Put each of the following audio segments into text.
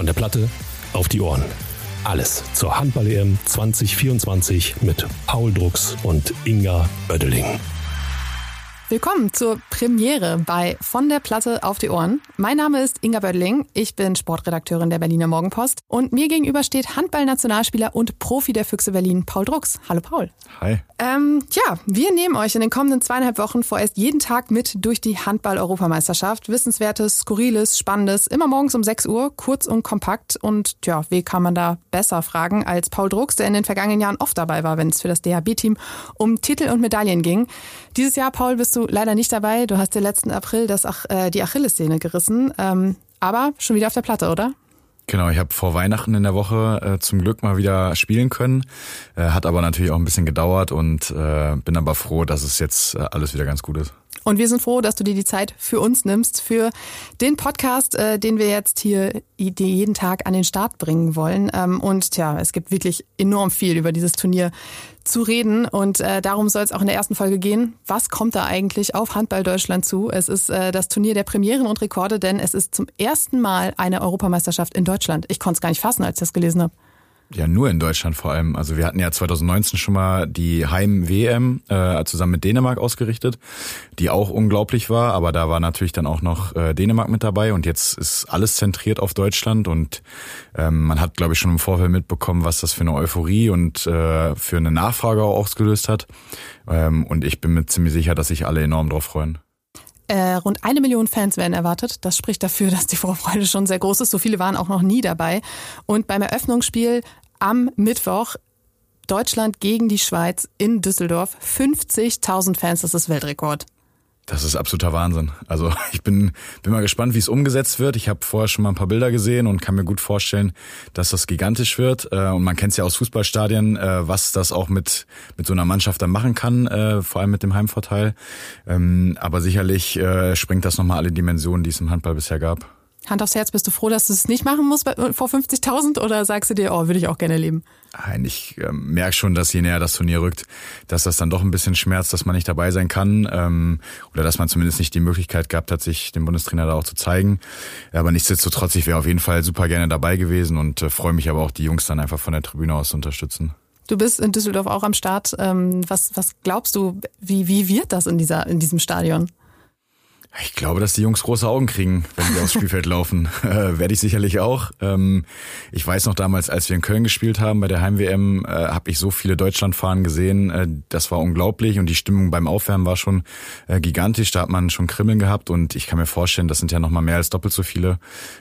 Von der Platte auf die Ohren. Alles zur Handball-EM 2024 mit Paul Drucks und Inga Oeddeling. Willkommen zur Premiere bei Von der Platte auf die Ohren. Mein Name ist Inga Böttling, ich bin Sportredakteurin der Berliner Morgenpost und mir gegenüber steht Handballnationalspieler und Profi der Füchse Berlin, Paul Drucks. Hallo Paul. Hi. Ähm, ja, wir nehmen euch in den kommenden zweieinhalb Wochen vorerst jeden Tag mit durch die Handball-Europameisterschaft. Wissenswertes, Skurriles, Spannendes, immer morgens um 6 Uhr, kurz und kompakt. Und ja, wie kann man da besser fragen als Paul Drucks, der in den vergangenen Jahren oft dabei war, wenn es für das DHB-Team um Titel und Medaillen ging. Dieses Jahr, Paul, bist du leider nicht dabei. Du hast dir letzten April das, äh, die Achillessehne gerissen. Ähm, aber schon wieder auf der Platte, oder? Genau, ich habe vor Weihnachten in der Woche äh, zum Glück mal wieder spielen können. Äh, hat aber natürlich auch ein bisschen gedauert und äh, bin aber froh, dass es jetzt äh, alles wieder ganz gut ist. Und wir sind froh, dass du dir die Zeit für uns nimmst, für den Podcast, äh, den wir jetzt hier jeden Tag an den Start bringen wollen. Ähm, und ja, es gibt wirklich enorm viel über dieses Turnier zu reden. Und äh, darum soll es auch in der ersten Folge gehen. Was kommt da eigentlich auf Handball Deutschland zu? Es ist äh, das Turnier der Premieren und Rekorde, denn es ist zum ersten Mal eine Europameisterschaft in Deutschland. Ich konnte es gar nicht fassen, als ich das gelesen habe. Ja, nur in Deutschland vor allem. Also wir hatten ja 2019 schon mal die Heim-WM äh, zusammen mit Dänemark ausgerichtet, die auch unglaublich war, aber da war natürlich dann auch noch äh, Dänemark mit dabei und jetzt ist alles zentriert auf Deutschland und ähm, man hat, glaube ich, schon im Vorfeld mitbekommen, was das für eine Euphorie und äh, für eine Nachfrage auch ausgelöst hat. Ähm, und ich bin mir ziemlich sicher, dass sich alle enorm drauf freuen. Äh, rund eine Million Fans werden erwartet. Das spricht dafür, dass die Vorfreude schon sehr groß ist. So viele waren auch noch nie dabei. Und beim Eröffnungsspiel am Mittwoch Deutschland gegen die Schweiz in Düsseldorf. 50.000 Fans, das ist Weltrekord. Das ist absoluter Wahnsinn. Also ich bin, bin mal gespannt, wie es umgesetzt wird. Ich habe vorher schon mal ein paar Bilder gesehen und kann mir gut vorstellen, dass das gigantisch wird. Äh, und man kennt es ja aus Fußballstadien, äh, was das auch mit, mit so einer Mannschaft dann machen kann, äh, vor allem mit dem Heimvorteil. Ähm, aber sicherlich springt das nochmal alle Dimensionen, die es im Handball bisher gab. Hand aufs Herz, bist du froh, dass du es nicht machen musst vor 50.000 oder sagst du dir, oh, würde ich auch gerne leben? Nein, ich äh, merke schon, dass je näher das Turnier rückt, dass das dann doch ein bisschen schmerzt, dass man nicht dabei sein kann ähm, oder dass man zumindest nicht die Möglichkeit gehabt hat, sich dem Bundestrainer da auch zu zeigen. Aber nichtsdestotrotz, ich wäre auf jeden Fall super gerne dabei gewesen und äh, freue mich aber auch, die Jungs dann einfach von der Tribüne aus zu unterstützen. Du bist in Düsseldorf auch am Start. Ähm, was, was glaubst du, wie, wie wird das in, dieser, in diesem Stadion? Ich glaube, dass die Jungs große Augen kriegen, wenn sie aufs Spielfeld laufen. Äh, Werde ich sicherlich auch. Ähm, ich weiß noch damals, als wir in Köln gespielt haben bei der Heim-WM, äh, habe ich so viele Deutschlandfahnen gesehen. Äh, das war unglaublich und die Stimmung beim Aufwärmen war schon äh, gigantisch. Da hat man schon Krimmeln gehabt und ich kann mir vorstellen, das sind ja noch mal mehr als doppelt so viele.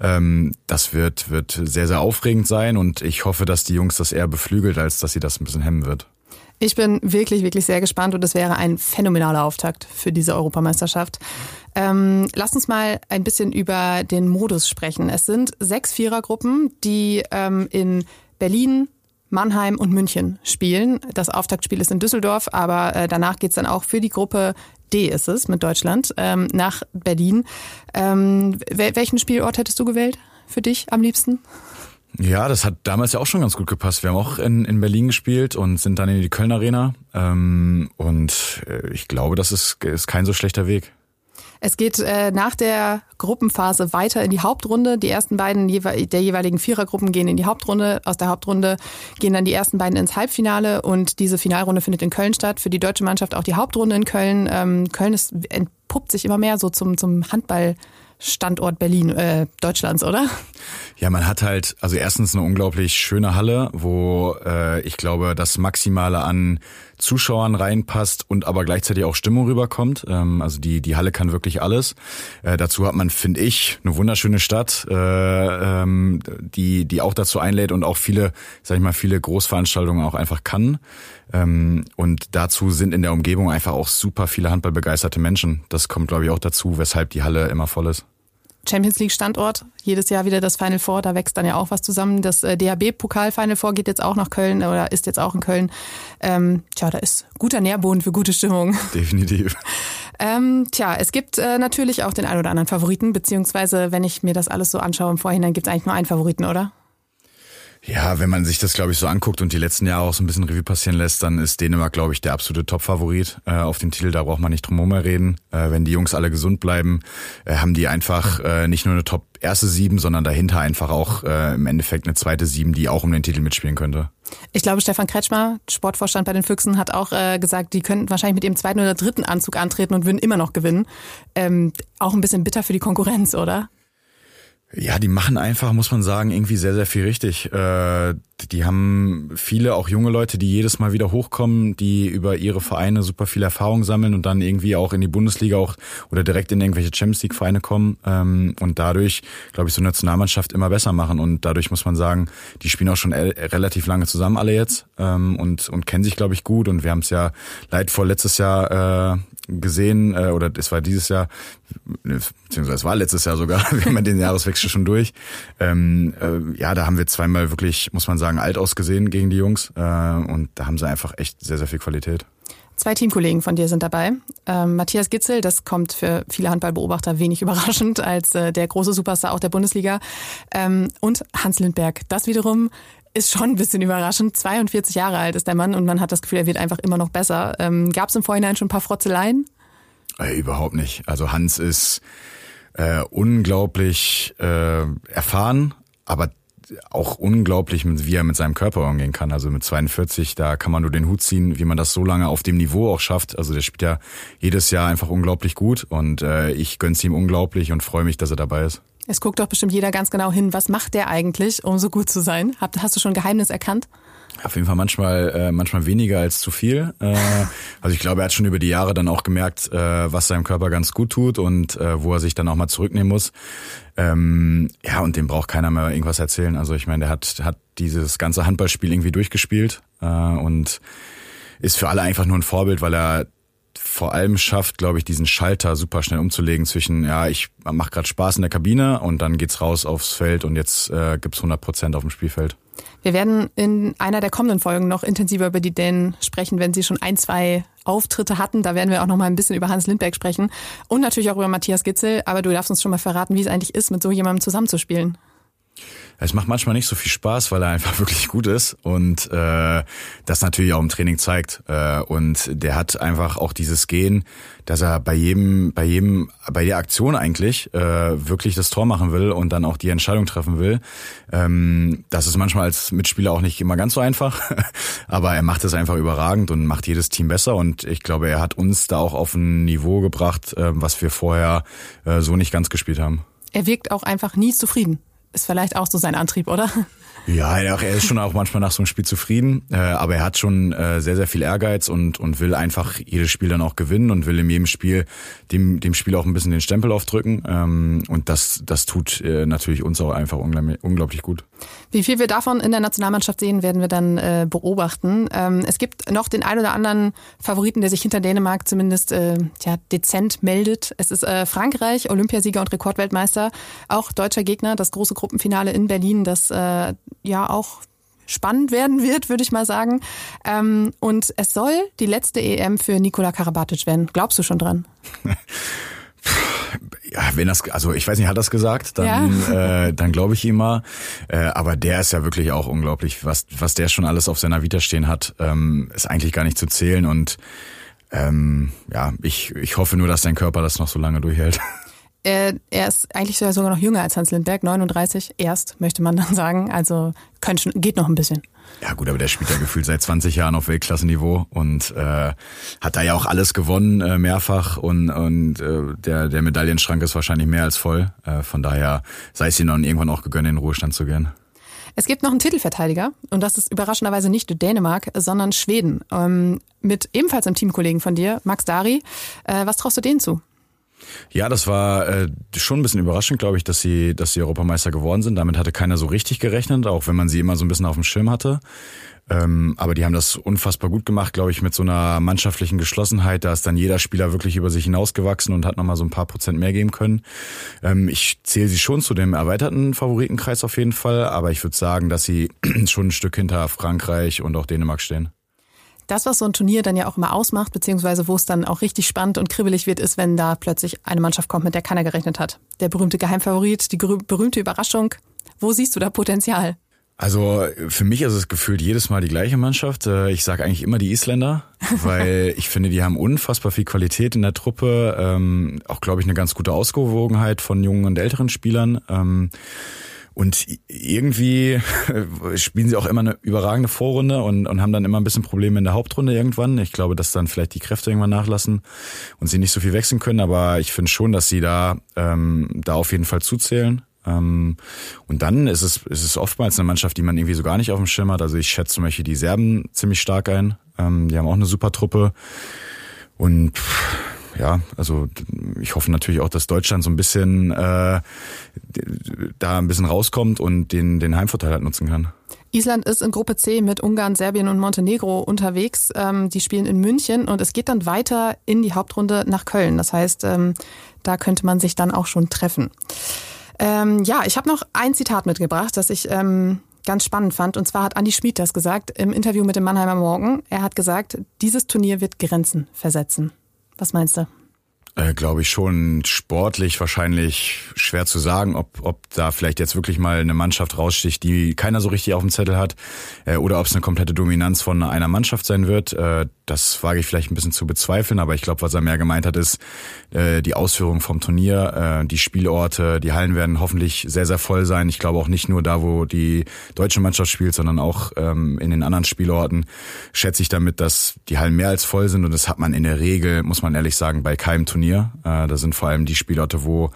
Ähm, das wird, wird sehr, sehr aufregend sein und ich hoffe, dass die Jungs das eher beflügelt, als dass sie das ein bisschen hemmen wird. Ich bin wirklich, wirklich sehr gespannt und es wäre ein phänomenaler Auftakt für diese Europameisterschaft. Ähm, lasst uns mal ein bisschen über den Modus sprechen. Es sind sechs Vierergruppen, die ähm, in Berlin, Mannheim und München spielen. Das Auftaktspiel ist in Düsseldorf, aber äh, danach geht's dann auch für die Gruppe D ist es mit Deutschland ähm, nach Berlin. Ähm, welchen Spielort hättest du gewählt für dich am liebsten? Ja, das hat damals ja auch schon ganz gut gepasst. Wir haben auch in, in Berlin gespielt und sind dann in die Köln Arena. Ähm, und äh, ich glaube, das ist, ist kein so schlechter Weg. Es geht äh, nach der Gruppenphase weiter in die Hauptrunde. Die ersten beiden der jeweiligen Vierergruppen gehen in die Hauptrunde. Aus der Hauptrunde gehen dann die ersten beiden ins Halbfinale und diese Finalrunde findet in Köln statt. Für die deutsche Mannschaft auch die Hauptrunde in Köln. Ähm, Köln ist, entpuppt sich immer mehr so zum, zum Handball. Standort Berlin äh, Deutschlands, oder? Ja, man hat halt, also erstens eine unglaublich schöne Halle, wo äh, ich glaube, das Maximale an Zuschauern reinpasst und aber gleichzeitig auch Stimmung rüberkommt. Ähm, also die, die Halle kann wirklich alles. Äh, dazu hat man, finde ich, eine wunderschöne Stadt, äh, ähm, die, die auch dazu einlädt und auch viele, sag ich mal, viele Großveranstaltungen auch einfach kann. Ähm, und dazu sind in der Umgebung einfach auch super viele handballbegeisterte Menschen. Das kommt, glaube ich, auch dazu, weshalb die Halle immer voll ist. Champions League Standort. Jedes Jahr wieder das Final Four, da wächst dann ja auch was zusammen. Das äh, DHB-Pokal Final Four geht jetzt auch nach Köln oder ist jetzt auch in Köln. Ähm, tja, da ist guter Nährboden für gute Stimmung. Definitiv. Ähm, tja, es gibt äh, natürlich auch den ein oder anderen Favoriten, beziehungsweise wenn ich mir das alles so anschaue im Vorhinein, gibt es eigentlich nur einen Favoriten, oder? Ja, wenn man sich das, glaube ich, so anguckt und die letzten Jahre auch so ein bisschen Revue passieren lässt, dann ist Dänemark, glaube ich, der absolute Top-Favorit äh, auf den Titel. Da braucht man nicht drum herum reden. Äh, wenn die Jungs alle gesund bleiben, äh, haben die einfach äh, nicht nur eine Top erste Sieben, sondern dahinter einfach auch äh, im Endeffekt eine zweite Sieben, die auch um den Titel mitspielen könnte. Ich glaube, Stefan Kretschmer, Sportvorstand bei den Füchsen, hat auch äh, gesagt, die könnten wahrscheinlich mit ihrem zweiten oder dritten Anzug antreten und würden immer noch gewinnen. Ähm, auch ein bisschen bitter für die Konkurrenz, oder? Ja, die machen einfach, muss man sagen, irgendwie sehr, sehr viel richtig. Äh, die haben viele, auch junge Leute, die jedes Mal wieder hochkommen, die über ihre Vereine super viel Erfahrung sammeln und dann irgendwie auch in die Bundesliga auch oder direkt in irgendwelche Champions League Vereine kommen ähm, und dadurch, glaube ich, so eine Nationalmannschaft immer besser machen. Und dadurch muss man sagen, die spielen auch schon relativ lange zusammen alle jetzt ähm, und, und kennen sich, glaube ich, gut. Und wir haben es ja leidvoll letztes Jahr äh, gesehen, äh, oder es war dieses Jahr, beziehungsweise es war letztes Jahr sogar, wir haben den Jahreswechsel schon durch. Ähm, äh, ja, da haben wir zweimal wirklich, muss man sagen, alt ausgesehen gegen die Jungs. Äh, und da haben sie einfach echt sehr, sehr viel Qualität. Zwei Teamkollegen von dir sind dabei. Ähm, Matthias Gitzel, das kommt für viele Handballbeobachter wenig überraschend als äh, der große Superstar auch der Bundesliga. Ähm, und Hans Lindberg. Das wiederum ist schon ein bisschen überraschend. 42 Jahre alt ist der Mann und man hat das Gefühl, er wird einfach immer noch besser. Ähm, Gab es im Vorhinein schon ein paar Frotzeleien? Äh, überhaupt nicht. Also Hans ist äh, unglaublich äh, erfahren, aber auch unglaublich, wie er mit seinem Körper umgehen kann. Also mit 42, da kann man nur den Hut ziehen, wie man das so lange auf dem Niveau auch schafft. Also der spielt ja jedes Jahr einfach unglaublich gut und äh, ich gönn's ihm unglaublich und freue mich, dass er dabei ist. Es guckt doch bestimmt jeder ganz genau hin, was macht der eigentlich, um so gut zu sein? Hast du schon Geheimnis erkannt? Auf jeden Fall manchmal, äh, manchmal weniger als zu viel. Äh, also ich glaube, er hat schon über die Jahre dann auch gemerkt, äh, was seinem Körper ganz gut tut und äh, wo er sich dann auch mal zurücknehmen muss. Ähm, ja, und dem braucht keiner mehr irgendwas erzählen. Also ich meine, der hat, hat dieses ganze Handballspiel irgendwie durchgespielt äh, und ist für alle einfach nur ein Vorbild, weil er vor allem schafft, glaube ich, diesen Schalter super schnell umzulegen zwischen, ja, ich mache gerade Spaß in der Kabine und dann geht's raus aufs Feld und jetzt äh, gibt's 100 Prozent auf dem Spielfeld. Wir werden in einer der kommenden Folgen noch intensiver über die Dänen sprechen, wenn sie schon ein, zwei Auftritte hatten. Da werden wir auch noch mal ein bisschen über Hans Lindberg sprechen und natürlich auch über Matthias Gitzel. Aber du darfst uns schon mal verraten, wie es eigentlich ist, mit so jemandem zusammenzuspielen. Es macht manchmal nicht so viel Spaß, weil er einfach wirklich gut ist und äh, das natürlich auch im Training zeigt. Äh, und der hat einfach auch dieses Gehen, dass er bei jedem, bei jedem, bei der Aktion eigentlich äh, wirklich das Tor machen will und dann auch die Entscheidung treffen will. Ähm, das ist manchmal als Mitspieler auch nicht immer ganz so einfach, aber er macht es einfach überragend und macht jedes Team besser. Und ich glaube, er hat uns da auch auf ein Niveau gebracht, äh, was wir vorher äh, so nicht ganz gespielt haben. Er wirkt auch einfach nie zufrieden ist vielleicht auch so sein Antrieb, oder? Ja, er ist schon auch manchmal nach so einem Spiel zufrieden, äh, aber er hat schon äh, sehr, sehr viel Ehrgeiz und, und will einfach jedes Spiel dann auch gewinnen und will in jedem Spiel dem, dem Spiel auch ein bisschen den Stempel aufdrücken. Ähm, und das, das tut äh, natürlich uns auch einfach unglaublich gut. Wie viel wir davon in der Nationalmannschaft sehen, werden wir dann äh, beobachten. Ähm, es gibt noch den ein oder anderen Favoriten, der sich hinter Dänemark zumindest äh, ja, dezent meldet. Es ist äh, Frankreich, Olympiasieger und Rekordweltmeister, auch deutscher Gegner, das große Gruppenfinale in Berlin, das äh, ja auch spannend werden wird, würde ich mal sagen. Ähm, und es soll die letzte EM für Nikola Karabatic werden. Glaubst du schon dran? ja, wenn das, also ich weiß nicht, hat das gesagt, dann, ja. äh, dann glaube ich ihm mal. Äh, aber der ist ja wirklich auch unglaublich, was, was der schon alles auf seiner Vita stehen hat, ähm, ist eigentlich gar nicht zu zählen. Und ähm, ja, ich, ich hoffe nur, dass dein Körper das noch so lange durchhält. Er, er ist eigentlich sogar noch jünger als Hans Lindberg, 39 erst, möchte man dann sagen. Also schon, geht noch ein bisschen. Ja gut, aber der spielt ja gefühlt seit 20 Jahren auf Weltklasseniveau und äh, hat da ja auch alles gewonnen, äh, mehrfach und, und äh, der, der Medaillenschrank ist wahrscheinlich mehr als voll. Äh, von daher sei es ihm dann irgendwann auch gegönnt, in den Ruhestand zu gehen. Es gibt noch einen Titelverteidiger und das ist überraschenderweise nicht Dänemark, sondern Schweden. Ähm, mit ebenfalls einem Teamkollegen von dir, Max Dari. Äh, was traust du denen zu? Ja, das war äh, schon ein bisschen überraschend, glaube ich, dass sie, dass sie Europameister geworden sind. Damit hatte keiner so richtig gerechnet, auch wenn man sie immer so ein bisschen auf dem Schirm hatte. Ähm, aber die haben das unfassbar gut gemacht, glaube ich, mit so einer mannschaftlichen Geschlossenheit. Da ist dann jeder Spieler wirklich über sich hinausgewachsen und hat nochmal so ein paar Prozent mehr geben können. Ähm, ich zähle sie schon zu dem erweiterten Favoritenkreis auf jeden Fall, aber ich würde sagen, dass sie schon ein Stück hinter Frankreich und auch Dänemark stehen. Das, was so ein Turnier dann ja auch immer ausmacht, beziehungsweise wo es dann auch richtig spannend und kribbelig wird, ist, wenn da plötzlich eine Mannschaft kommt, mit der keiner gerechnet hat. Der berühmte Geheimfavorit, die berühmte Überraschung. Wo siehst du da Potenzial? Also für mich ist es gefühlt jedes Mal die gleiche Mannschaft. Äh, ich sage eigentlich immer die Isländer, weil ich finde, die haben unfassbar viel Qualität in der Truppe. Ähm, auch, glaube ich, eine ganz gute Ausgewogenheit von jungen und älteren Spielern. Ähm, und irgendwie spielen sie auch immer eine überragende Vorrunde und, und haben dann immer ein bisschen Probleme in der Hauptrunde irgendwann. Ich glaube, dass dann vielleicht die Kräfte irgendwann nachlassen und sie nicht so viel wechseln können. Aber ich finde schon, dass sie da, ähm, da auf jeden Fall zuzählen. Ähm, und dann ist es, ist es oftmals eine Mannschaft, die man irgendwie so gar nicht auf dem Schirm hat. Also ich schätze zum Beispiel die Serben ziemlich stark ein. Ähm, die haben auch eine super Truppe. Und ja, also ich hoffe natürlich auch, dass Deutschland so ein bisschen äh, da ein bisschen rauskommt und den, den Heimvorteil halt nutzen kann. Island ist in Gruppe C mit Ungarn, Serbien und Montenegro unterwegs. Ähm, die spielen in München und es geht dann weiter in die Hauptrunde nach Köln. Das heißt, ähm, da könnte man sich dann auch schon treffen. Ähm, ja, ich habe noch ein Zitat mitgebracht, das ich ähm, ganz spannend fand. Und zwar hat Andi Schmid das gesagt im Interview mit dem Mannheimer Morgen. Er hat gesagt, dieses Turnier wird Grenzen versetzen. Was meinst du? Äh, Glaube ich schon sportlich wahrscheinlich schwer zu sagen, ob, ob da vielleicht jetzt wirklich mal eine Mannschaft raussticht, die keiner so richtig auf dem Zettel hat, äh, oder ob es eine komplette Dominanz von einer Mannschaft sein wird. Äh, das wage ich vielleicht ein bisschen zu bezweifeln, aber ich glaube, was er mehr gemeint hat, ist äh, die Ausführung vom Turnier, äh, die Spielorte, die Hallen werden hoffentlich sehr, sehr voll sein. Ich glaube auch nicht nur da, wo die deutsche Mannschaft spielt, sondern auch ähm, in den anderen Spielorten schätze ich damit, dass die Hallen mehr als voll sind und das hat man in der Regel, muss man ehrlich sagen, bei keinem Turnier. Äh, da sind vor allem die Spielorte, wo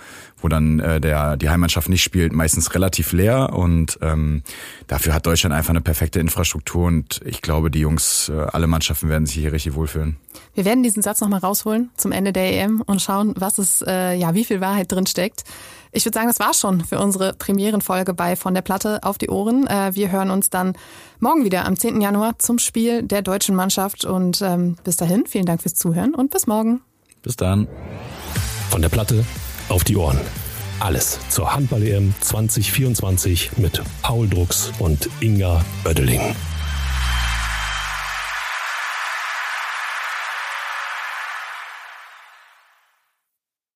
wo dann äh, der die Heimmannschaft nicht spielt, meistens relativ leer und ähm, dafür hat Deutschland einfach eine perfekte Infrastruktur und ich glaube, die Jungs, äh, alle Mannschaften werden sich hier richtig wohlfühlen. Wir werden diesen Satz nochmal rausholen zum Ende der EM und schauen, was es, äh, ja, wie viel Wahrheit drin steckt. Ich würde sagen, das war's schon für unsere Premierenfolge bei Von der Platte auf die Ohren. Äh, wir hören uns dann morgen wieder am 10. Januar zum Spiel der deutschen Mannschaft und ähm, bis dahin, vielen Dank fürs Zuhören und bis morgen. Bis dann. Von der Platte auf die Ohren. Alles zur Handball-EM 2024 mit Paul Drucks und Inga Oeddeling.